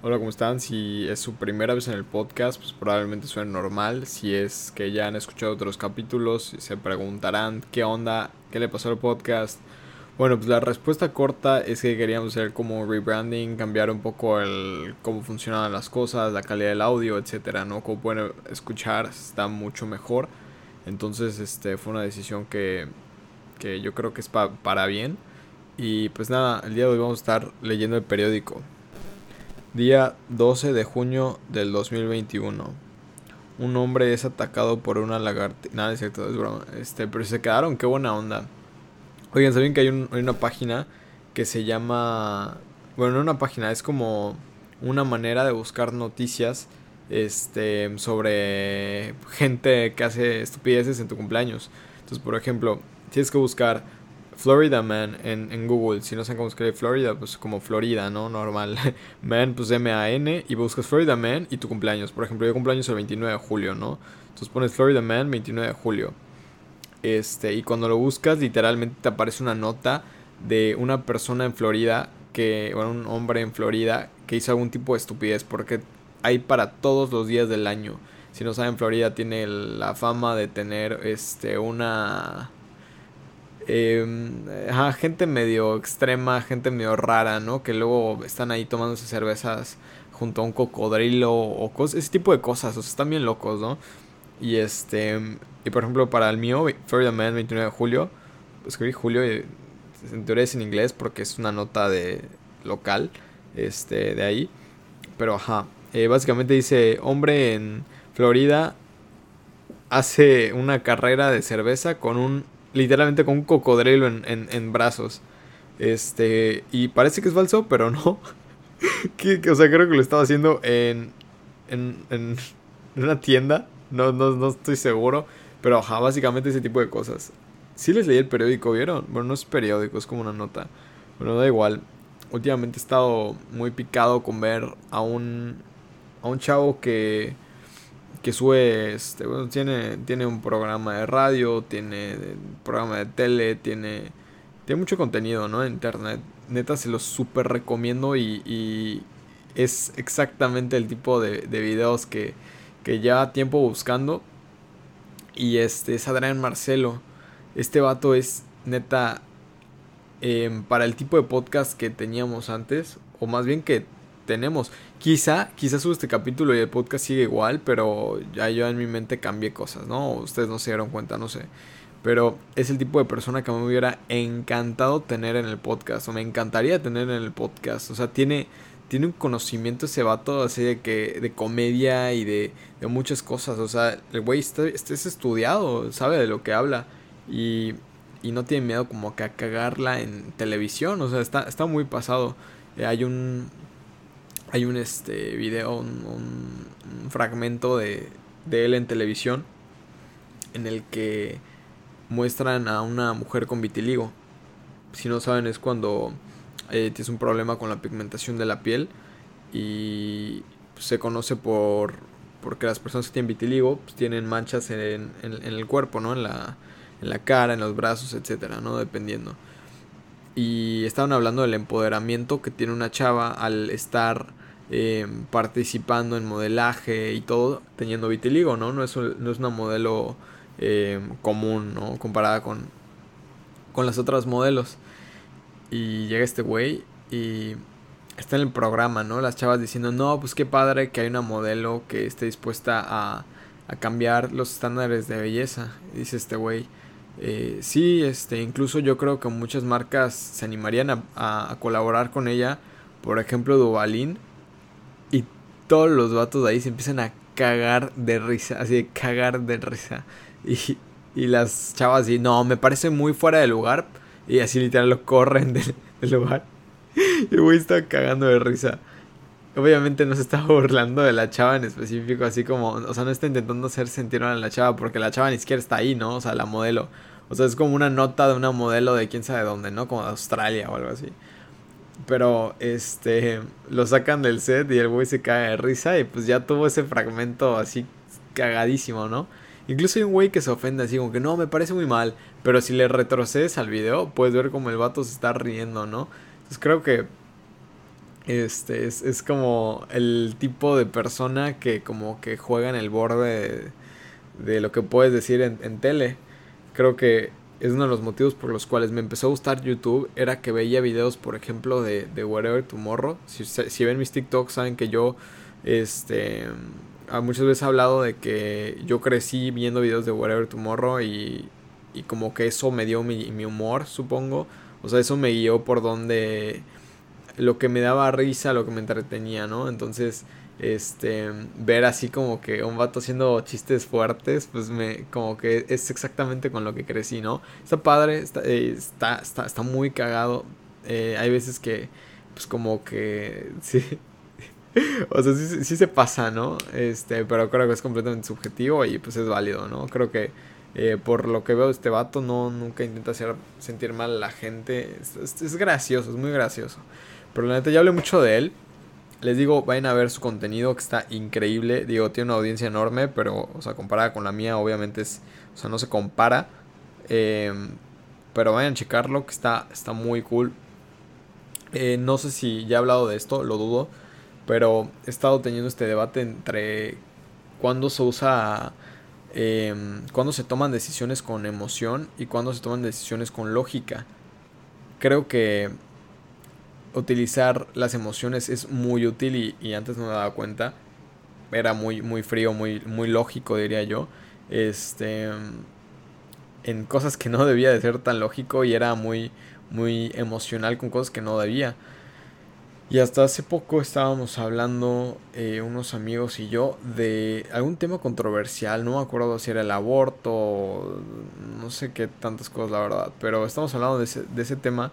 Hola, ¿cómo están? Si es su primera vez en el podcast, pues probablemente suene normal. Si es que ya han escuchado otros capítulos, se preguntarán qué onda, qué le pasó al podcast. Bueno, pues la respuesta corta es que queríamos hacer como rebranding, cambiar un poco el cómo funcionan las cosas, la calidad del audio, etcétera, ¿no? Como pueden escuchar, está mucho mejor. Entonces, este fue una decisión que, que yo creo que es para bien. Y pues nada, el día de hoy vamos a estar leyendo el periódico. Día 12 de junio del 2021. Un hombre es atacado por una lagartija. Nada, es cierto, es broma. Este, pero se quedaron, qué buena onda. Oigan, ¿saben que hay, hay una página que se llama. Bueno, no una página, es como una manera de buscar noticias este, sobre gente que hace estupideces en tu cumpleaños. Entonces, por ejemplo, tienes que buscar Florida Man en, en, Google. Si no saben cómo escribir Florida, pues como Florida, ¿no? Normal. Man, pues M-A-N. Y buscas Florida Man y tu cumpleaños. Por ejemplo, yo cumpleaños el 29 de julio, ¿no? Entonces pones Florida Man 29 de julio. Este, y cuando lo buscas, literalmente te aparece una nota de una persona en Florida que, bueno, un hombre en Florida que hizo algún tipo de estupidez. Porque hay para todos los días del año. Si no saben, Florida tiene la fama de tener este una eh, gente medio extrema, gente medio rara, ¿no? Que luego están ahí tomándose cervezas junto a un cocodrilo o cosas, ese tipo de cosas, o sea, están bien locos, ¿no? Y este, y por ejemplo, para el mío, Florida Man, 29 de julio, escribí julio y en teoría es en inglés porque es una nota de local, este, de ahí. Pero ajá, eh, básicamente dice, hombre en Florida hace una carrera de cerveza con un literalmente con un cocodrilo en, en, brazos. Este, y parece que es falso, pero no. o sea, creo que lo estaba haciendo en, en, en una tienda. No, no, no estoy seguro. Pero ajá, básicamente ese tipo de cosas. Si les leí el periódico, ¿vieron? Bueno, no es periódico, es como una nota. Bueno, da igual. Últimamente he estado muy picado con ver a un, a un chavo que que sube, este, bueno, tiene, tiene un programa de radio, tiene un programa de tele, tiene, tiene mucho contenido, ¿no? En internet. Neta, se los súper recomiendo y, y, es exactamente el tipo de, de videos que, que lleva tiempo buscando. Y este es Adrián Marcelo. Este vato es neta em, para el tipo de podcast que teníamos antes, o más bien que tenemos. Quizá, quizá subo este capítulo y el podcast sigue igual, pero ya yo en mi mente cambié cosas, ¿no? Ustedes no se dieron cuenta, no sé. Pero es el tipo de persona que me hubiera encantado tener en el podcast, o me encantaría tener en el podcast. O sea, tiene, tiene un conocimiento ese vato así de que de comedia y de, de muchas cosas. O sea, el güey está, está, es estudiado, sabe de lo que habla y, y no tiene miedo como que a cagarla en televisión. O sea, está, está muy pasado. Eh, hay un hay un este video, un, fragmento de, de, él en televisión en el que muestran a una mujer con vitiligo. Si no saben es cuando eh, tienes un problema con la pigmentación de la piel y se conoce por porque las personas que tienen vitiligo pues, tienen manchas en, en, el cuerpo, ¿no? En la, en la cara, en los brazos, etcétera, ¿no? Dependiendo. Y estaban hablando del empoderamiento que tiene una chava al estar eh, participando en modelaje y todo, teniendo vitiligo, ¿no? No es, no es una modelo eh, común, ¿no? Comparada con, con las otras modelos. Y llega este güey y está en el programa, ¿no? Las chavas diciendo, no, pues qué padre que hay una modelo que esté dispuesta a, a cambiar los estándares de belleza. dice este güey. Eh, sí, este, incluso yo creo que muchas marcas se animarían a, a, a colaborar con ella. Por ejemplo, Duvalin todos los vatos de ahí se empiezan a cagar de risa, así de cagar de risa. Y, y las chavas así, no, me parece muy fuera de lugar. Y así literal lo corren del, lugar. Y el güey está cagando de risa. Obviamente no se está burlando de la chava en específico, así como, o sea, no está intentando hacer sentir a la chava porque la chava ni siquiera está ahí, ¿no? O sea, la modelo. O sea, es como una nota de una modelo de quién sabe dónde, ¿no? Como de Australia o algo así. Pero este lo sacan del set y el güey se cae de risa y pues ya tuvo ese fragmento así cagadísimo, ¿no? Incluso hay un güey que se ofende así como que no, me parece muy mal, pero si le retrocedes al video puedes ver como el vato se está riendo, ¿no? Entonces creo que Este, es, es como el tipo de persona que como que juega en el borde de, lo que puedes decir en, en tele. Creo que es uno de los motivos por los cuales me empezó a gustar YouTube. Era que veía videos, por ejemplo, de, de Whatever Tomorrow. Si, si ven mis TikToks, saben que yo, este, muchas veces he hablado de que yo crecí viendo videos de Whatever Tomorrow y, y como que eso me dio mi, mi humor, supongo. O sea, eso me guió por donde lo que me daba risa, lo que me entretenía, ¿no? Entonces, este, ver así como que un vato haciendo chistes fuertes, pues me, como que es exactamente con lo que crecí, ¿no? Está padre, está, eh, está, está, muy cagado. Eh, hay veces que, pues como que, sí, o sea, sí, sí, se pasa, ¿no? Este, pero creo que es completamente subjetivo y pues es válido, ¿no? Creo que eh, por lo que veo este vato, no, nunca intenta hacer sentir mal a la gente. Es, es gracioso, es muy gracioso. Pero la neta, ya hablé mucho de él. Les digo, vayan a ver su contenido que está increíble. Digo, tiene una audiencia enorme, pero, o sea, comparada con la mía, obviamente es, o sea, no se compara. Em, pero vayan a checarlo, que está, está muy cool. Eh, no sé si ya he hablado de esto, lo dudo. Pero he estado teniendo este debate entre cuándo se usa, eh, cuándo se toman decisiones con emoción y cuándo se toman decisiones con lógica. Creo que utilizar las emociones es muy útil y, antes no me daba cuenta. Era muy, muy frío, muy, muy lógico, diría yo. Este. En cosas que no debía de ser tan lógico y era muy, muy emocional con cosas que no debía. Y hasta hace poco estábamos hablando eh, unos amigos y yo de algún tema controversial, no me acuerdo si era el aborto, no sé qué tantas cosas la verdad, pero estamos hablando de ese, de ese tema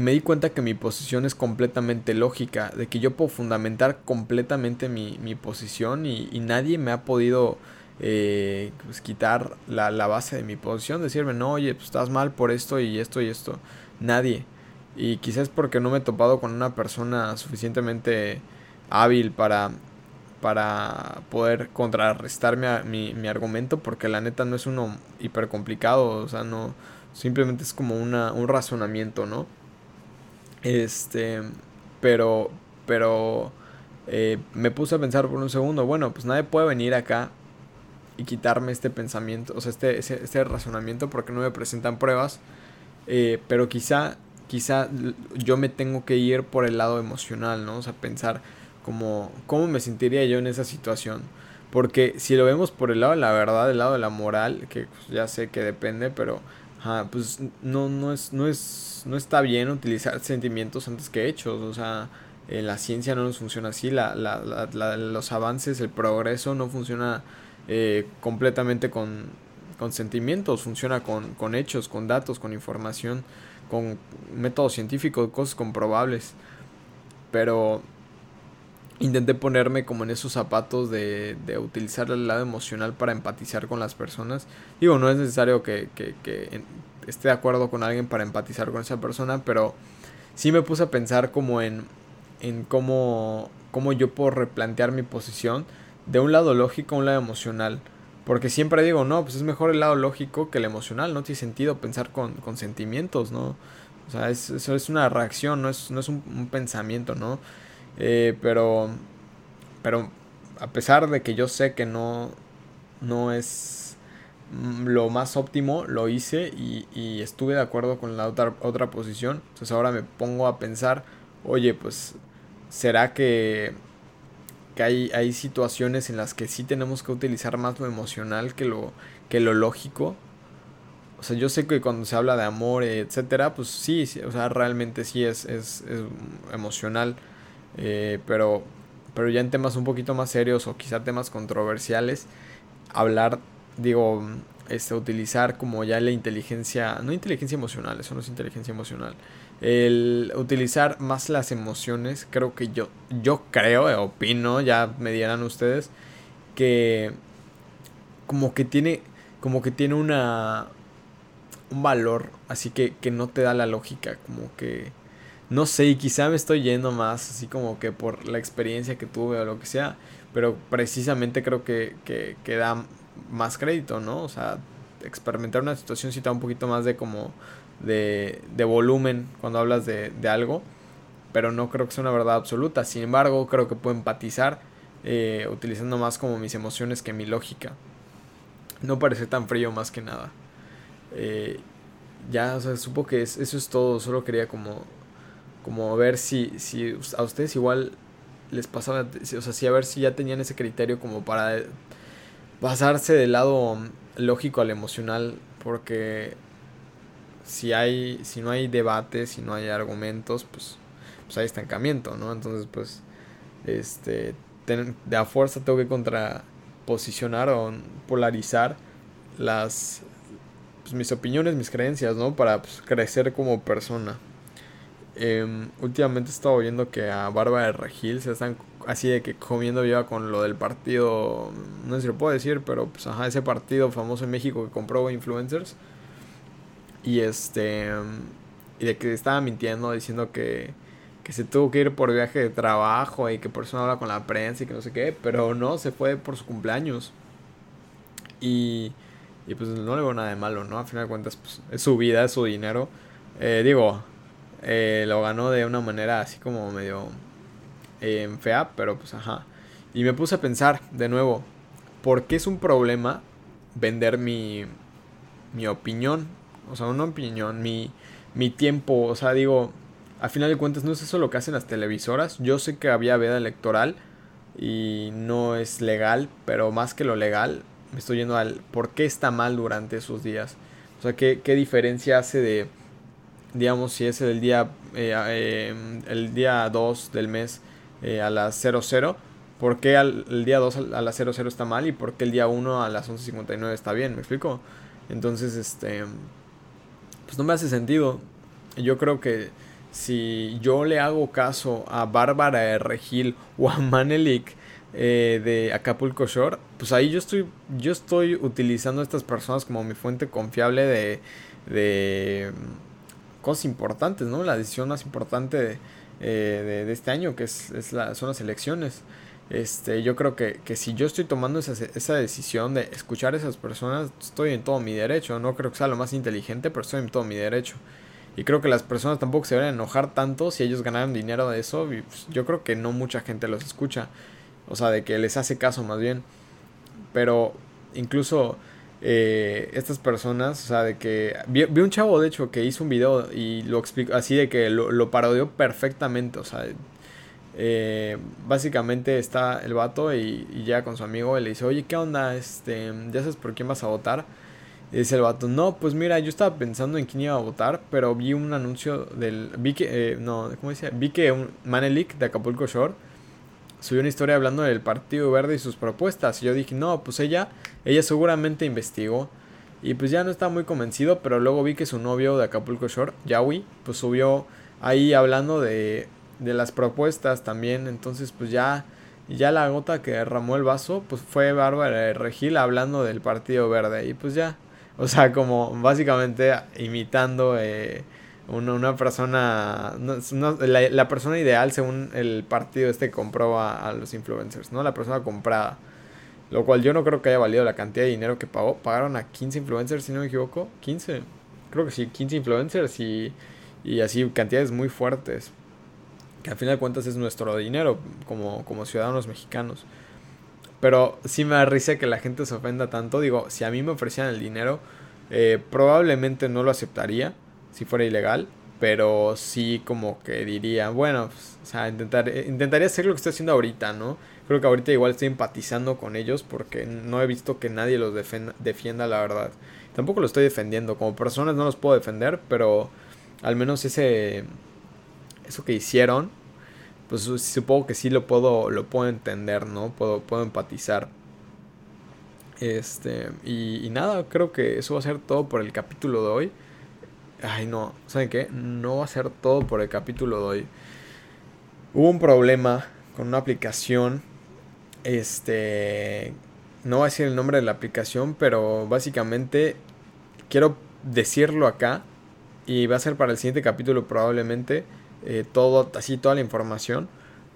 me di cuenta que mi posición es completamente lógica, de que yo puedo fundamentar completamente mi, mi posición y, nadie me ha podido eh, pues, quitar la, la, base de mi posición, decirme, no, oye, pues estás mal por esto y esto y esto. Nadie. Y quizás porque no me he topado con una persona suficientemente hábil para, para poder contrarrestar mi, mi, argumento, porque la neta no es uno hiper complicado, o sea, no, simplemente es como una, un razonamiento, ¿no? Este, pero, pero eh, me puse a pensar por un segundo, bueno, pues nadie puede venir acá y quitarme este pensamiento, o sea, este, este, razonamiento porque no me presentan pruebas, eh, pero quizá, quizá yo me tengo que ir por el lado emocional, ¿no? O sea, pensar como, cómo me sentiría yo en esa situación. Porque si lo vemos por el lado de la verdad, el lado de la moral, que pues, ya sé que depende, pero pues no, no, es, no, es, no está bien utilizar sentimientos antes que hechos. O sea, en la ciencia no nos funciona así. La, la, la, los avances, el progreso no funciona eh, completamente con, con, sentimientos, funciona con, con, hechos, con datos, con información, con métodos científicos, cosas comprobables. Pero intenté ponerme como en esos zapatos de, de, utilizar el lado emocional para empatizar con las personas. Digo, no es necesario que, que, esté de acuerdo con alguien para empatizar con esa persona, pero sí me puse a pensar como en, en cómo, cómo yo puedo replantear mi posición de un lado lógico a un lado emocional. Porque siempre digo, no, pues es mejor el lado lógico que el emocional, no tiene sentido pensar con, sentimientos, ¿no? O sea, es, eso es una reacción, no es, no es un pensamiento, ¿no? Eh, pero, pero a pesar de que yo sé que no, no es lo más óptimo, lo hice y, y estuve de acuerdo con la otra, otra posición. Entonces ahora me pongo a pensar, oye, pues, ¿será que, que hay, hay situaciones en las que sí tenemos que utilizar más lo emocional que lo, que lo lógico? O sea, yo sé que cuando se habla de amor, etcétera, pues sí, o sea, realmente sí es, es emocional eh, pero, pero ya en temas un poquito más serios o quizá temas controversiales, hablar, digo, este, utilizar como ya la inteligencia, no inteligencia emocional, eso no es inteligencia emocional, el utilizar más las emociones, creo que yo, yo creo, eh, opino, ya me dirán ustedes, que como que tiene, como que tiene una, un valor, así que, que no te da la lógica, como que no sé, y quizá me estoy yendo más así como que por la experiencia que tuve o lo que sea, pero precisamente creo que, que, da más crédito, ¿no? O sea, experimentar una situación sí da un poquito más de como de, de volumen cuando hablas de, de algo, pero no creo que sea una verdad absoluta. Sin embargo, creo que puedo empatizar eh, utilizando más como mis emociones que mi lógica. No parece tan frío más que nada. Eh, ya, o sea, supo que eso es todo. Solo quería como, como ver si, si a ustedes igual les pasaba, o sea, si a ver si ya tenían ese criterio como para pasarse del lado lógico al emocional, porque si hay, si no hay debate, si no hay argumentos, pues, pues hay estancamiento, ¿no? Entonces, pues, este, de a fuerza tengo que contraposicionar o polarizar las, pues, mis opiniones, mis creencias, ¿no? Para pues, crecer como persona. Em, últimamente he estado viendo que a Bárbara de Regil se están así de que comiendo viva con lo del partido, no sé si lo puedo decir, pero pues ajá, ese partido famoso en México que compró influencers. Y este. Y de que estaba mintiendo, diciendo que, que se tuvo que ir por viaje de trabajo y que por eso no habla con la prensa y que no sé qué. Pero no, se fue por su cumpleaños. Y. Y pues no le veo nada de malo, ¿no? A final de cuentas, pues es su vida, es su dinero. Eh, digo, eh, lo ganó de una manera así como medio eh, fea, pero pues ajá. Y me puse a pensar de nuevo, ¿por qué es un problema vender mi, mi opinión? O sea, una opinión, mi, mi tiempo, o sea, digo, a final de cuentas no es eso lo que hacen las televisoras. Yo sé que había veda electoral y no es legal, pero más que lo legal, me estoy yendo al por qué está mal durante esos días. O sea, qué, qué diferencia hace de, digamos, si es el día, eh, eh, el día 2 del mes eh, a las 00, ¿por qué el día 2 a las 00 está mal y por qué el día 1 a las 11.59 está bien? ¿Me explico? Entonces, este, pues no me hace sentido. Yo creo que si yo le hago caso a Bárbara Regil o a Manelik eh, de Acapulco Shore, pues ahí yo estoy, yo estoy utilizando a estas personas como mi fuente confiable de, de cosas importantes, ¿no? La decisión más importante de, eh, de, este año, que es, es la, son las elecciones. Este, yo creo que, que si yo estoy tomando esa, esa, decisión de escuchar a esas personas, estoy en todo mi derecho. No creo que sea lo más inteligente, pero estoy en todo mi derecho. Y creo que las personas tampoco se deben enojar tanto si ellos ganaron dinero de eso. Pues, yo creo que no mucha gente los escucha. O sea, de que les hace caso más bien. Pero incluso eh, estas personas, o sea, de que vi, un chavo de hecho que hizo un video y lo explicó así de que lo, lo parodió perfectamente, o sea, eh, básicamente está el vato y, y ya con su amigo y le dice, oye, ¿qué onda? Este, ¿Ya sabes por quién vas a votar? Y dice el vato, no, pues mira, yo estaba pensando en quién iba a votar, pero vi un anuncio del, vi que, eh, no, ¿cómo decía? Vi que un Manelik de Acapulco Shore subió una historia hablando del Partido Verde y sus propuestas. Y yo dije, no, pues ella, ella seguramente investigó. Y pues ya no estaba muy convencido, pero luego vi que su novio de Acapulco Shore, Yawi, pues subió ahí hablando de, de las propuestas también. Entonces pues ya, ya la gota que derramó el vaso, pues fue Bárbara Regil hablando del Partido Verde. Y pues ya, o sea, como básicamente imitando... Eh, una, una persona, la, persona ideal según el partido este que compró a, los influencers, ¿no? La persona comprada. Lo cual yo no creo que haya valido la cantidad de dinero que pagó. Pagaron a 15 influencers, si no me equivoco. 15. Creo que sí, 15 influencers y, y así cantidades muy fuertes. Que al final de cuentas es nuestro dinero como, como ciudadanos mexicanos. Pero sí me da risa que la gente se ofenda tanto. Digo, si a mí me ofrecían el dinero, eh, probablemente no lo aceptaría si fuera ilegal, pero sí como que diría, bueno, pues, o sea, intentar, eh, intentaría hacer lo que estoy haciendo ahorita, ¿no? Creo que ahorita igual estoy empatizando con ellos porque no he visto que nadie los defienda, la verdad. Tampoco lo estoy defendiendo, como personas no los puedo defender, pero al menos ese eso que hicieron, pues supongo que sí lo puedo lo puedo entender, ¿no? Puedo puedo empatizar. Este, y, y nada, creo que eso va a ser todo por el capítulo de hoy. Ay, no, ¿saben qué? No va a ser todo por el capítulo de hoy. Hubo un problema con una aplicación. Este. No voy a decir el nombre de la aplicación, pero básicamente quiero decirlo acá. Y va a ser para el siguiente capítulo probablemente. Eh, todo, así toda la información.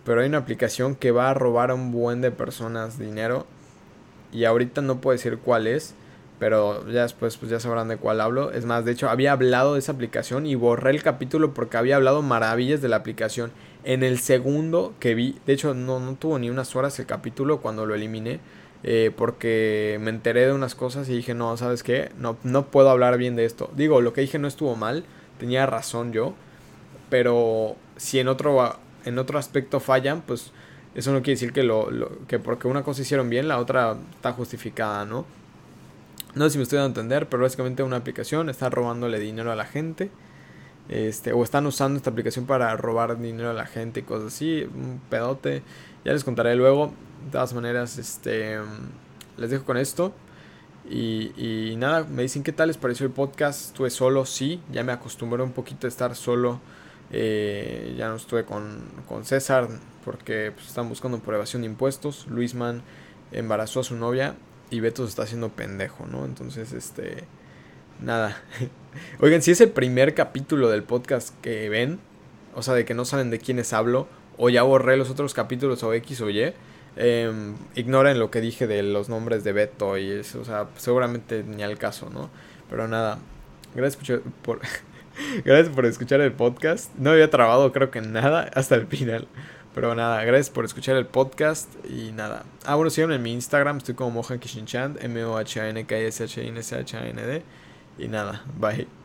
Pero hay una aplicación que va a robar a un buen de personas dinero. Y ahorita no puedo decir cuál es pero ya después pues ya sabrán de cuál hablo. Es más, de hecho había hablado de esa aplicación y borré el capítulo porque había hablado maravillas de la aplicación. En el segundo que vi, de hecho no, no tuvo ni unas horas el capítulo cuando lo eliminé. Eh, porque me enteré de unas cosas y dije, no, ¿sabes qué? No, no puedo hablar bien de esto. Digo, lo que dije no estuvo mal, tenía razón yo, pero si en otro, en otro aspecto fallan, pues eso no quiere decir que, lo, que porque una cosa hicieron bien, la otra está justificada, ¿no? No sé si me estoy dando a entender, pero básicamente una aplicación está robándole dinero a la gente. Este, o están usando esta aplicación para robar dinero a la gente y cosas así. Un pedote. Ya les contaré luego. De todas maneras, este, les dejo con esto. Y, y, nada, me dicen qué tal les pareció el podcast. Estuve solo, sí, ya me acostumbré un poquito a estar solo. Eh, ya no estuve con, con César porque pues, están buscando por evasión de impuestos. Luisman embarazó a su novia y Beto se está haciendo pendejo, ¿no? Entonces, este, nada. Oigan, si es el primer capítulo del podcast que ven, o sea, de que no saben de quiénes hablo, o ya borré los otros capítulos o X o Y, eh, ignoren lo que dije de los nombres de Beto y eso, o sea, seguramente ni al caso, ¿no? Pero nada, gracias por, gracias por escuchar el podcast. No había trabado creo que nada hasta el final. Pero nada, gracias por escuchar el podcast y nada. Ah, bueno, síganme en mi Instagram, estoy como Mohan Kishinchan, M-O-H-A-N-K-S-H-I-N-S-H-A-N-D. Y nada, bye.